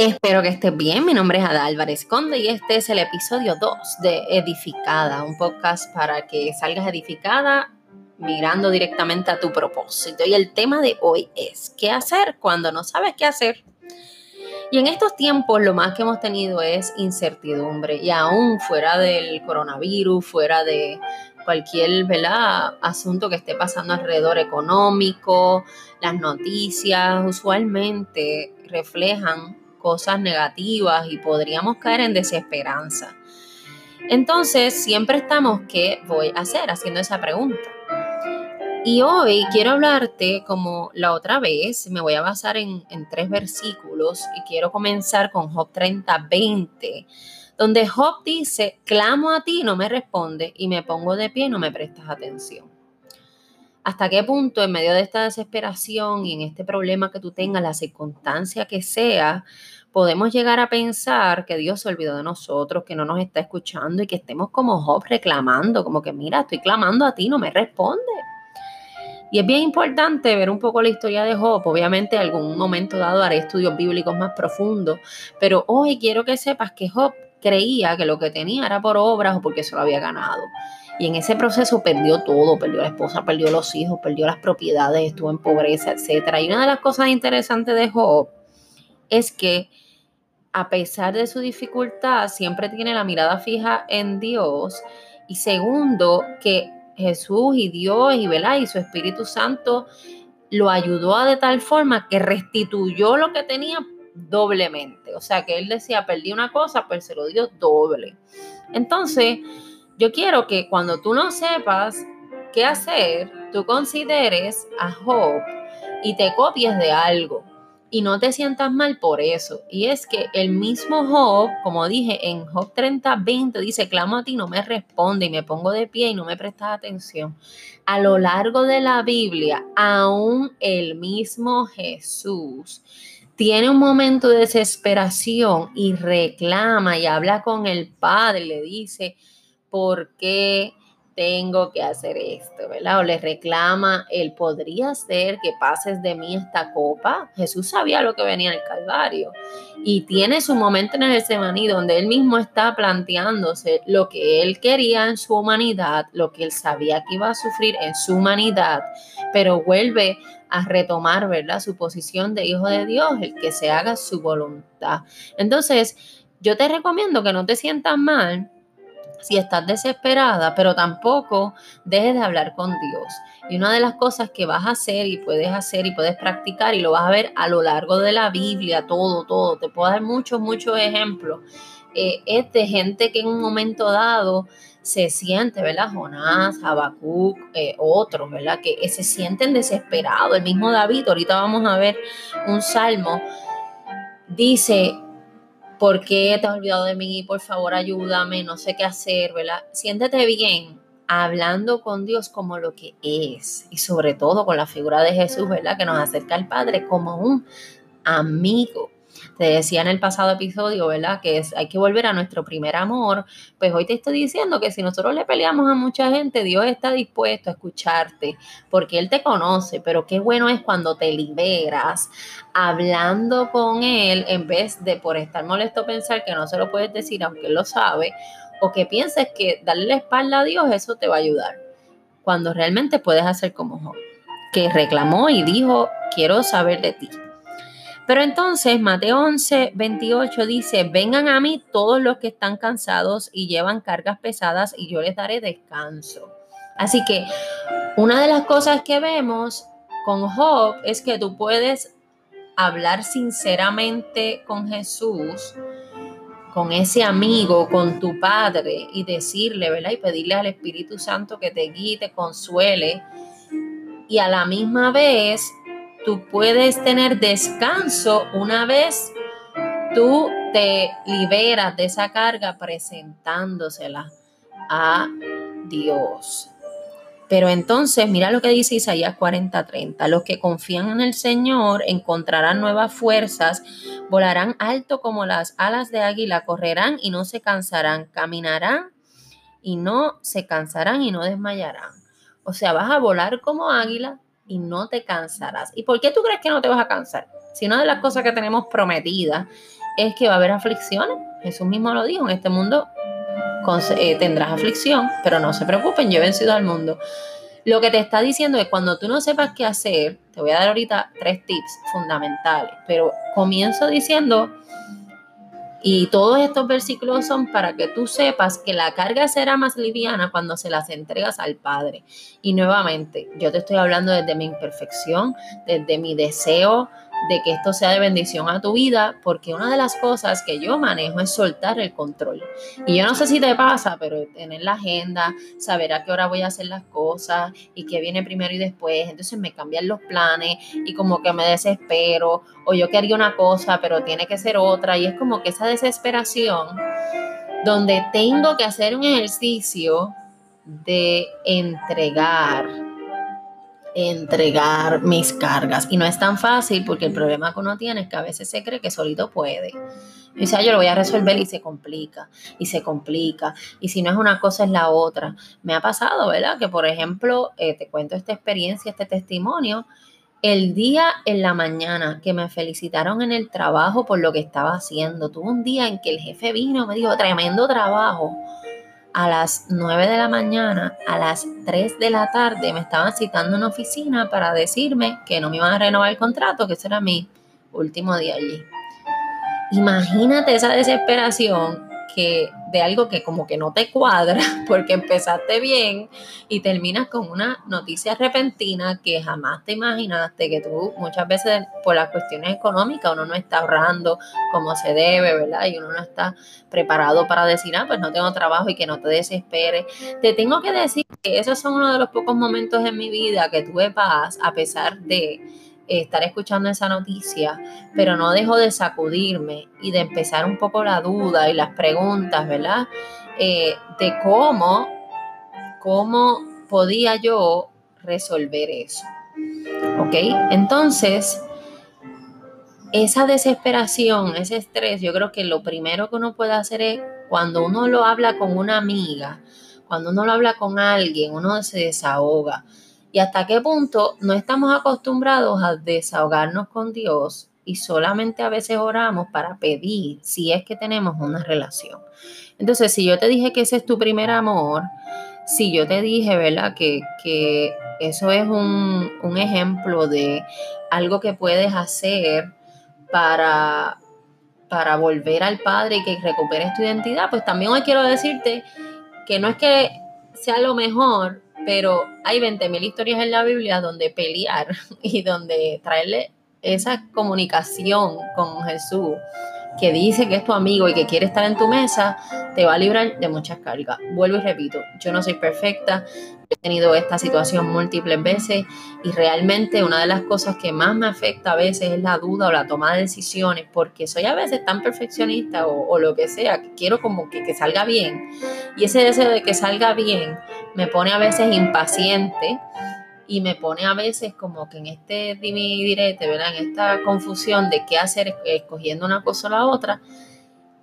Espero que estés bien. Mi nombre es Ada Álvarez Conde y este es el episodio 2 de Edificada, un podcast para que salgas edificada mirando directamente a tu propósito. Y el tema de hoy es, ¿qué hacer cuando no sabes qué hacer? Y en estos tiempos lo más que hemos tenido es incertidumbre y aún fuera del coronavirus, fuera de cualquier asunto que esté pasando alrededor económico, las noticias usualmente reflejan cosas negativas y podríamos caer en desesperanza. Entonces, siempre estamos, ¿qué voy a hacer? Haciendo esa pregunta. Y hoy quiero hablarte como la otra vez, me voy a basar en, tres versículos y quiero comenzar con Job 30, 20, donde Job dice, clamo a ti, no me responde, y me pongo de pie no me prestas atención. ¿Hasta qué punto en medio de esta desesperación y en este problema que tú tengas, la circunstancia que sea, podemos llegar a pensar que Dios se olvidó de nosotros, que no nos está escuchando y que estemos como Job reclamando, como que mira, estoy clamando a ti, no me responde. Y es bien importante ver un poco la historia de Job. Obviamente, en algún momento dado haré estudios bíblicos más profundos, pero hoy quiero que sepas que Job creía que lo que tenía era por obras o porque se lo había ganado. Y en ese proceso perdió todo, perdió la esposa, perdió los hijos, perdió las propiedades, estuvo en pobreza, etc. Y una de las cosas interesantes de Job es que a pesar de su dificultad, siempre tiene la mirada fija en Dios. Y segundo, que Jesús y Dios y, y su Espíritu Santo lo ayudó a de tal forma que restituyó lo que tenía doblemente. O sea, que él decía, perdí una cosa, pero se lo dio doble. Entonces, yo quiero que cuando tú no sepas qué hacer, tú consideres a Job y te copies de algo y no te sientas mal por eso. Y es que el mismo Job, como dije en Job 30, 20, dice, clamo a ti, no me responde y me pongo de pie y no me prestas atención. A lo largo de la Biblia, aún el mismo Jesús tiene un momento de desesperación y reclama y habla con el Padre, le dice, ¿por qué tengo que hacer esto, ¿verdad? O le reclama, él podría ser que pases de mí esta copa. Jesús sabía lo que venía en el Calvario y tiene su momento en el Getsemaní donde él mismo está planteándose lo que él quería en su humanidad, lo que él sabía que iba a sufrir en su humanidad, pero vuelve a retomar, ¿verdad? Su posición de hijo de Dios, el que se haga su voluntad. Entonces, yo te recomiendo que no te sientas mal si estás desesperada, pero tampoco dejes de hablar con Dios. Y una de las cosas que vas a hacer y puedes hacer y puedes practicar y lo vas a ver a lo largo de la Biblia, todo, todo, te puedo dar muchos, muchos ejemplos, eh, es de gente que en un momento dado se siente, ¿verdad? Jonás, Habacuc, eh, otros, ¿verdad? Que se sienten desesperados. El mismo David, ahorita vamos a ver un salmo, dice, ¿Por qué te has olvidado de mí? Por favor, ayúdame, no sé qué hacer, ¿verdad? Siéntete bien hablando con Dios como lo que es y sobre todo con la figura de Jesús, ¿verdad? Que nos acerca al Padre como un amigo. Te decía en el pasado episodio, ¿verdad? Que es, hay que volver a nuestro primer amor. Pues hoy te estoy diciendo que si nosotros le peleamos a mucha gente, Dios está dispuesto a escucharte porque Él te conoce. Pero qué bueno es cuando te liberas hablando con Él en vez de por estar molesto pensar que no se lo puedes decir aunque Él lo sabe o que pienses que darle la espalda a Dios eso te va a ayudar. Cuando realmente puedes hacer como Job, que reclamó y dijo, quiero saber de ti. Pero entonces Mateo 11, 28 dice, vengan a mí todos los que están cansados y llevan cargas pesadas y yo les daré descanso. Así que una de las cosas que vemos con Job es que tú puedes hablar sinceramente con Jesús, con ese amigo, con tu padre y decirle, ¿verdad? Y pedirle al Espíritu Santo que te guíe, te consuele. Y a la misma vez tú puedes tener descanso una vez tú te liberas de esa carga presentándosela a Dios. Pero entonces, mira lo que dice Isaías 40:30. Los que confían en el Señor encontrarán nuevas fuerzas, volarán alto como las alas de águila, correrán y no se cansarán, caminarán y no se cansarán y no desmayarán. O sea, vas a volar como águila, y no te cansarás. ¿Y por qué tú crees que no te vas a cansar? Si una de las cosas que tenemos prometidas es que va a haber aflicciones, Jesús mismo lo dijo, en este mundo eh, tendrás aflicción, pero no se preocupen, yo he vencido al mundo. Lo que te está diciendo es cuando tú no sepas qué hacer, te voy a dar ahorita tres tips fundamentales, pero comienzo diciendo, y todos estos versículos son para que tú sepas que la carga será más liviana cuando se las entregas al Padre. Y nuevamente, yo te estoy hablando desde mi imperfección, desde mi deseo de que esto sea de bendición a tu vida, porque una de las cosas que yo manejo es soltar el control. Y yo no sé si te pasa, pero tener la agenda, saber a qué hora voy a hacer las cosas y qué viene primero y después, entonces me cambian los planes y como que me desespero, o yo quería una cosa, pero tiene que ser otra, y es como que esa desesperación donde tengo que hacer un ejercicio de entregar entregar mis cargas. Y no es tan fácil porque el problema que uno tiene es que a veces se cree que solito puede. Y dice, yo lo voy a resolver y se complica, y se complica. Y si no es una cosa, es la otra. Me ha pasado, ¿verdad? Que, por ejemplo, eh, te cuento esta experiencia, este testimonio. El día en la mañana que me felicitaron en el trabajo por lo que estaba haciendo, tuve un día en que el jefe vino, me dijo, tremendo trabajo a las 9 de la mañana, a las 3 de la tarde, me estaban citando en una oficina para decirme que no me iban a renovar el contrato, que ese era mi último día allí. Imagínate esa desesperación de algo que como que no te cuadra porque empezaste bien y terminas con una noticia repentina que jamás te imaginaste, que tú muchas veces por las cuestiones económicas uno no está ahorrando como se debe, ¿verdad? Y uno no está preparado para decir, ah, pues no tengo trabajo y que no te desesperes. Te tengo que decir que esos son uno de los pocos momentos en mi vida que tuve paz a pesar de estar escuchando esa noticia, pero no dejo de sacudirme y de empezar un poco la duda y las preguntas, ¿verdad? Eh, de cómo, cómo podía yo resolver eso. ¿Ok? Entonces, esa desesperación, ese estrés, yo creo que lo primero que uno puede hacer es cuando uno lo habla con una amiga, cuando uno lo habla con alguien, uno se desahoga y hasta qué punto no estamos acostumbrados a desahogarnos con Dios y solamente a veces oramos para pedir si es que tenemos una relación. Entonces, si yo te dije que ese es tu primer amor, si yo te dije, ¿verdad? Que, que eso es un, un ejemplo de algo que puedes hacer para, para volver al Padre y que recuperes tu identidad, pues también hoy quiero decirte que no es que sea lo mejor, pero hay 20.000 historias en la Biblia donde pelear y donde traerle esa comunicación con Jesús que dice que es tu amigo y que quiere estar en tu mesa, te va a librar de muchas cargas. Vuelvo y repito, yo no soy perfecta, he tenido esta situación múltiples veces y realmente una de las cosas que más me afecta a veces es la duda o la toma de decisiones, porque soy a veces tan perfeccionista o, lo que sea, que quiero como que, que salga bien. Y ese deseo de que salga bien me pone a veces impaciente y me pone a veces como que en este direte, ¿verdad? En esta confusión de qué hacer escogiendo una cosa o la otra.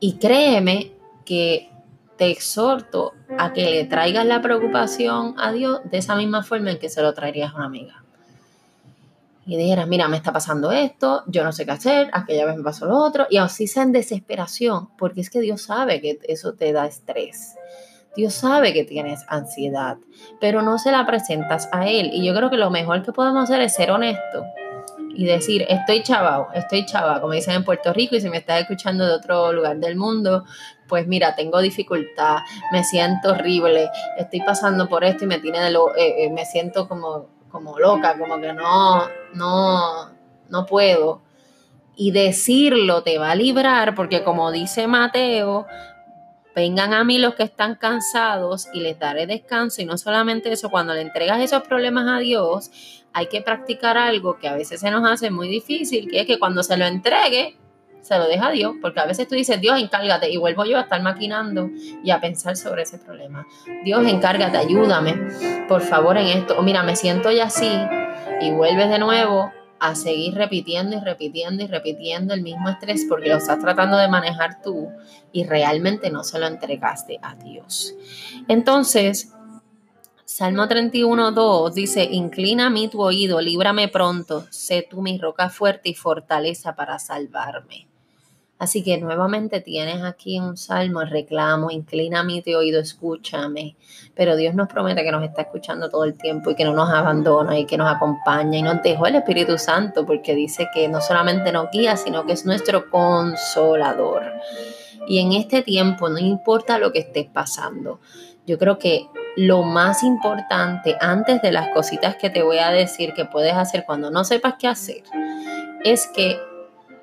Y créeme que te exhorto a que le traigas la preocupación a Dios de esa misma forma en que se lo traerías a una amiga. Y dijeras, mira, me está pasando esto, yo no sé qué hacer, aquella vez me pasó lo otro, y así sea en desesperación, porque es que Dios sabe que eso te da estrés. Dios sabe que tienes ansiedad, pero no se la presentas a Él. Y yo creo que lo mejor que podemos hacer es ser honesto y decir, estoy chavao, estoy chava, como dicen en Puerto Rico, y si me estás escuchando de otro lugar del mundo, pues mira, tengo dificultad, me siento horrible, estoy pasando por esto y me tiene de lo, eh, eh, siento como, como loca, como que no, no, no puedo. Y decirlo te va a librar, porque como dice Mateo, Vengan a mí los que están cansados y les daré descanso. Y no solamente eso, cuando le entregas esos problemas a Dios, hay que practicar algo que a veces se nos hace muy difícil, que es que cuando se lo entregue, se lo deja a Dios, porque a veces tú dices, Dios, encárgate, y vuelvo yo a estar maquinando y a pensar sobre ese problema. Dios, encárgate, ayúdame, por favor, en esto. Mira, me siento ya así, y vuelves de nuevo a seguir repitiendo y repitiendo y repitiendo el mismo estrés porque lo estás tratando de manejar tú y realmente no se lo entregaste a Dios. Entonces, Salmo 31, 2 dice, inclina a mí tu oído, líbrame pronto, sé tú mi roca fuerte y fortaleza para salvarme. Así que nuevamente tienes aquí un salmo, reclamo, inclina mí tu oído, escúchame. Pero Dios nos promete que nos está escuchando todo el tiempo y que no nos abandona y que nos acompaña y nos dejó el Espíritu Santo porque dice que no solamente nos guía, sino que es nuestro consolador. Y en este tiempo, no importa lo que estés pasando, yo creo que lo más importante antes de las cositas que te voy a decir que puedes hacer cuando no sepas qué hacer es que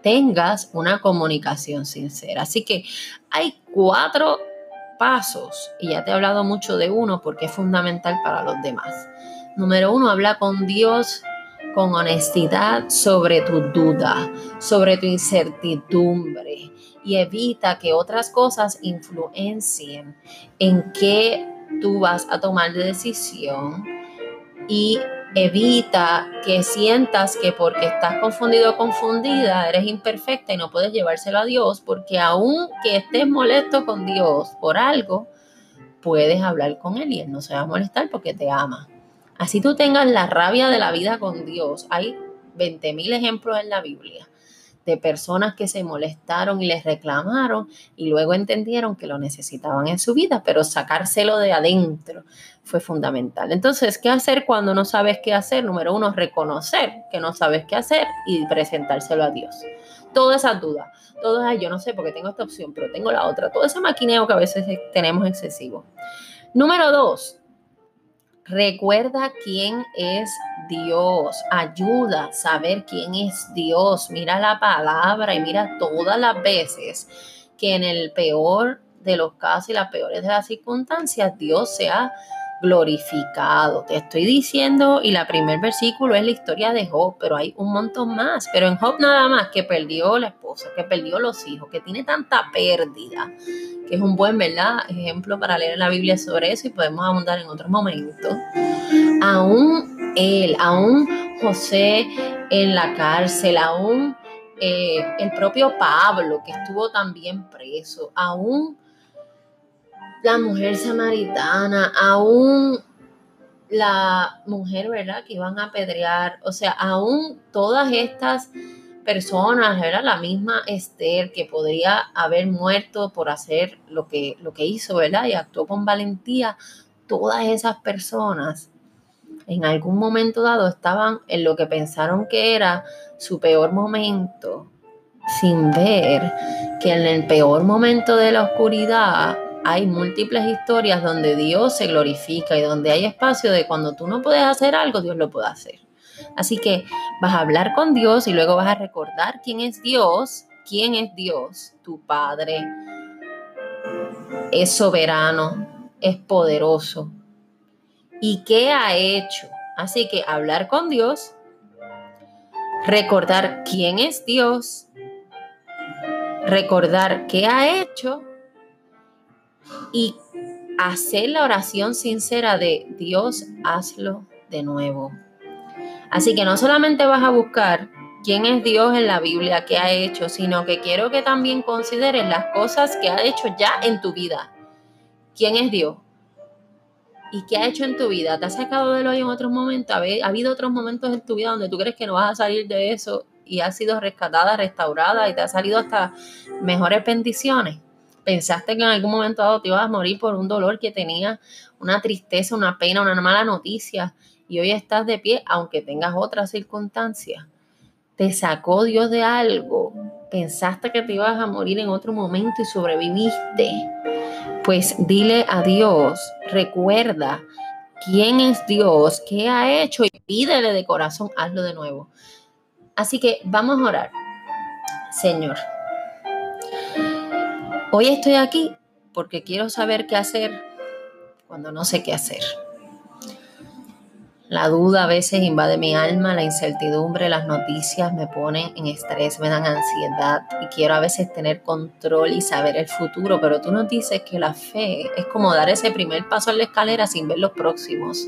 tengas una comunicación sincera. Así que hay cuatro pasos y ya te he hablado mucho de uno porque es fundamental para los demás. Número uno, habla con Dios con honestidad sobre tu duda, sobre tu incertidumbre y evita que otras cosas influencien en qué tú vas a tomar de decisión y evita que sientas que porque estás confundido o confundida eres imperfecta y no puedes llevárselo a Dios, porque aun que estés molesto con Dios por algo, puedes hablar con Él y Él no se va a molestar porque te ama. Así tú tengas la rabia de la vida con Dios. Hay 20.000 ejemplos en la Biblia de personas que se molestaron y les reclamaron y luego entendieron que lo necesitaban en su vida, pero sacárselo de adentro fue fundamental. Entonces, ¿qué hacer cuando no sabes qué hacer? Número uno, reconocer que no sabes qué hacer y presentárselo a Dios. Todas esas dudas, todo es, yo no sé porque tengo esta opción, pero tengo la otra, todo ese maquineo que a veces tenemos excesivo. Número dos, Recuerda quién es Dios. Ayuda a saber quién es Dios. Mira la palabra y mira todas las veces que en el peor de los casos y las peores de las circunstancias Dios se ha glorificado. Te estoy diciendo, y la primer versículo es la historia de Job, pero hay un montón más. Pero en Job nada más que perdió la esposa, que perdió los hijos, que tiene tanta pérdida, que es un buen, ¿verdad? Ejemplo para leer la Biblia sobre eso y podemos abundar en otros momentos. Aún él, aún José en la cárcel, aún eh, el propio Pablo, que estuvo también preso, aún la mujer samaritana, aún la mujer, ¿verdad? Que iban a apedrear, o sea, aún todas estas personas, ¿verdad? La misma Esther que podría haber muerto por hacer lo que, lo que hizo, ¿verdad? Y actuó con valentía. Todas esas personas en algún momento dado estaban en lo que pensaron que era su peor momento, sin ver que en el peor momento de la oscuridad hay múltiples historias donde Dios se glorifica y donde hay espacio de cuando tú no puedes hacer algo, Dios lo puede hacer. Así que vas a hablar con Dios y luego vas a recordar quién es Dios, quién es Dios, tu Padre. Es soberano, es poderoso. ¿Y qué ha hecho? Así que hablar con Dios, recordar quién es Dios, recordar qué ha hecho y hacer la oración sincera de Dios, hazlo de nuevo. Así que no solamente vas a buscar quién es Dios en la Biblia, qué ha hecho, sino que quiero que también consideres las cosas que ha hecho ya en tu vida. ¿Quién es Dios? ¿Y qué ha hecho en tu vida? ¿Te ha sacado de lo en otros momentos? ¿Ha habido otros momentos en tu vida donde tú crees que no vas a salir de eso y has sido rescatada, restaurada y te ha salido hasta mejores bendiciones? Pensaste que en algún momento dado te ibas a morir por un dolor que tenía, una tristeza, una pena, una mala noticia, y hoy estás de pie aunque tengas otras circunstancias. Te sacó Dios de algo, pensaste que te ibas a morir en otro momento y sobreviviste. Pues dile a Dios, recuerda quién es Dios, qué ha hecho y pídele de corazón, hazlo de nuevo. Así que vamos a orar. Señor, Hoy estoy aquí porque quiero saber qué hacer cuando no sé qué hacer. La duda a veces invade mi alma, la incertidumbre, las noticias me ponen en estrés, me dan ansiedad y quiero a veces tener control y saber el futuro, pero tú nos dices que la fe es como dar ese primer paso en la escalera sin ver los próximos.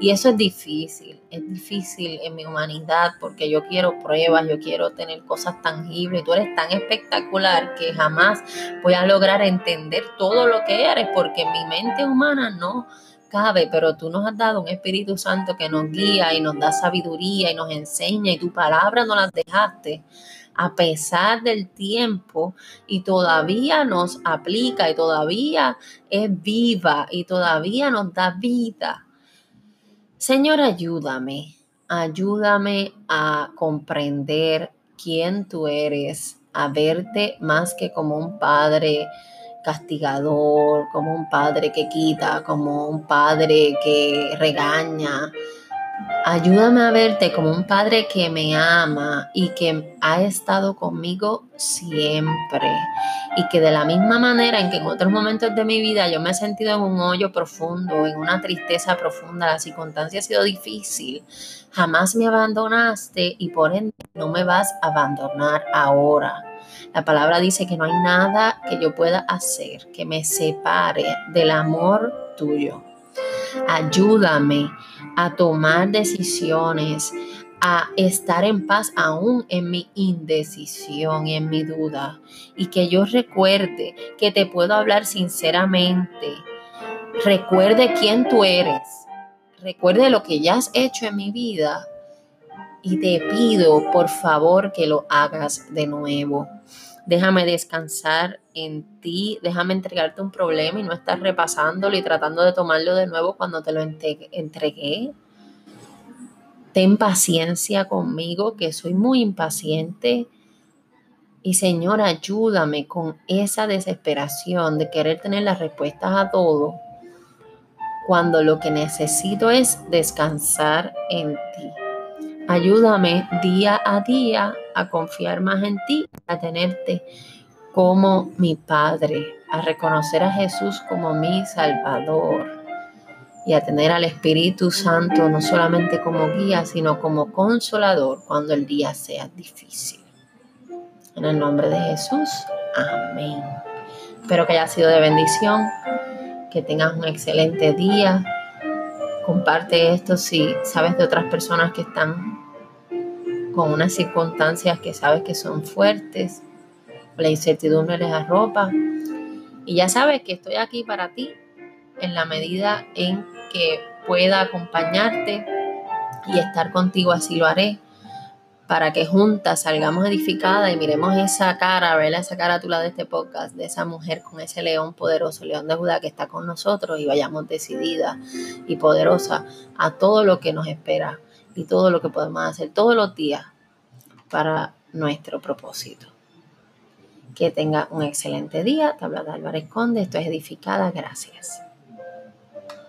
Y eso es difícil, es difícil en mi humanidad porque yo quiero pruebas, yo quiero tener cosas tangibles. Tú eres tan espectacular que jamás voy a lograr entender todo lo que eres porque mi mente humana no cabe, pero tú nos has dado un Espíritu Santo que nos guía y nos da sabiduría y nos enseña y tu palabra no las dejaste a pesar del tiempo y todavía nos aplica y todavía es viva y todavía nos da vida. Señor, ayúdame, ayúdame a comprender quién tú eres, a verte más que como un padre castigador, como un padre que quita, como un padre que regaña, Ayúdame a verte como un padre que me ama y que ha estado conmigo siempre. Y que de la misma manera en que en otros momentos de mi vida yo me he sentido en un hoyo profundo, en una tristeza profunda, la circunstancia ha sido difícil, jamás me abandonaste y por ende no me vas a abandonar ahora. La palabra dice que no hay nada que yo pueda hacer que me separe del amor tuyo. Ayúdame a tomar decisiones, a estar en paz aún en mi indecisión y en mi duda. Y que yo recuerde que te puedo hablar sinceramente. Recuerde quién tú eres. Recuerde lo que ya has hecho en mi vida. Y te pido, por favor, que lo hagas de nuevo. Déjame descansar en ti, déjame entregarte un problema y no estar repasándolo y tratando de tomarlo de nuevo cuando te lo entregué. Ten paciencia conmigo, que soy muy impaciente. Y Señor, ayúdame con esa desesperación de querer tener las respuestas a todo, cuando lo que necesito es descansar en ti. Ayúdame día a día a confiar más en ti, a tenerte como mi Padre, a reconocer a Jesús como mi Salvador y a tener al Espíritu Santo no solamente como guía, sino como consolador cuando el día sea difícil. En el nombre de Jesús, amén. Espero que haya sido de bendición, que tengas un excelente día. Comparte esto si sabes de otras personas que están con unas circunstancias que sabes que son fuertes, la incertidumbre les arropa. Y ya sabes que estoy aquí para ti en la medida en que pueda acompañarte y estar contigo, así lo haré, para que juntas salgamos edificadas y miremos esa cara, verla esa cara a tu lado de este podcast, de esa mujer con ese león poderoso, león de Judá que está con nosotros y vayamos decidida y poderosa a todo lo que nos espera y todo lo que podemos hacer todos los días para nuestro propósito. Que tenga un excelente día. Te habla de Álvarez Conde. Esto es Edificada. Gracias.